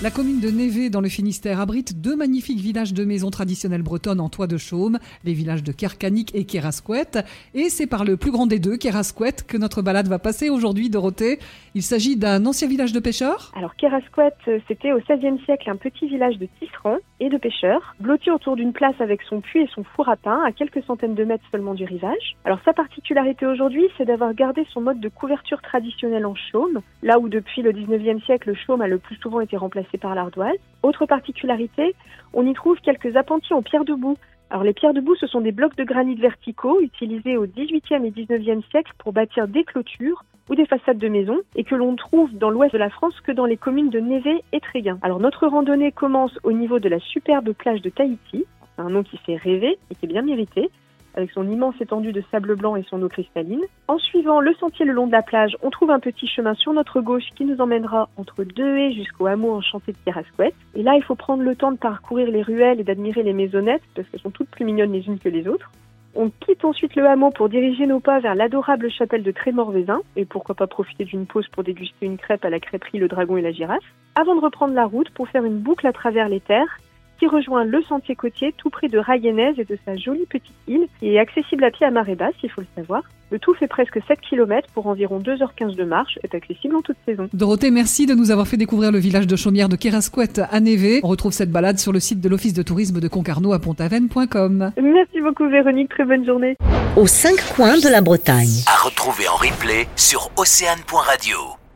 La commune de Névé dans le Finistère abrite deux magnifiques villages de maisons traditionnelles bretonnes en toit de chaume, les villages de Kercanic et Kerasquette. Et c'est par le plus grand des deux, Kerasquette, que notre balade va passer aujourd'hui, Dorothée. Il s'agit d'un ancien village de pêcheurs Alors Kerasquette, c'était au XVIe siècle un petit village de tisserands et de pêcheurs, blotti autour d'une place avec son puits et son four à pain, à quelques centaines de mètres seulement du rivage. Alors sa particularité aujourd'hui, c'est d'avoir gardé son mode de couverture traditionnel en chaume, là où depuis le XIXe siècle, le chaume a le plus souvent été remplacé par l'ardoise. Autre particularité, on y trouve quelques appentis en pierre debout. Alors les pierres debout, ce sont des blocs de granit verticaux utilisés au XVIIIe et XIXe siècle pour bâtir des clôtures ou des façades de maisons et que l'on trouve dans l'ouest de la France que dans les communes de Névé et Tréguin. Alors notre randonnée commence au niveau de la superbe plage de Tahiti, un nom qui fait rêver et qui est bien mérité avec son immense étendue de sable blanc et son eau cristalline. En suivant le sentier le long de la plage, on trouve un petit chemin sur notre gauche qui nous emmènera entre deux haies jusqu'au hameau enchanté de Pierrasquette. Et là, il faut prendre le temps de parcourir les ruelles et d'admirer les maisonnettes parce qu'elles sont toutes plus mignonnes les unes que les autres. On quitte ensuite le hameau pour diriger nos pas vers l'adorable chapelle de Trémorvézin et pourquoi pas profiter d'une pause pour déguster une crêpe à la crêperie Le Dragon et la Girafe, avant de reprendre la route pour faire une boucle à travers les terres qui rejoint le sentier côtier tout près de Rayenez et de sa jolie petite île qui est accessible à pied à marée basse, il faut le savoir. Le tout fait presque 7 km pour environ 2h15 de marche, est accessible en toute saison. Dorothée, merci de nous avoir fait découvrir le village de Chaumière de Kerasquette à Névé. On retrouve cette balade sur le site de l'Office de tourisme de Concarneau à pontaven.com. Merci beaucoup Véronique, très bonne journée. Aux cinq coins de la Bretagne. À retrouver en replay sur océane.radio.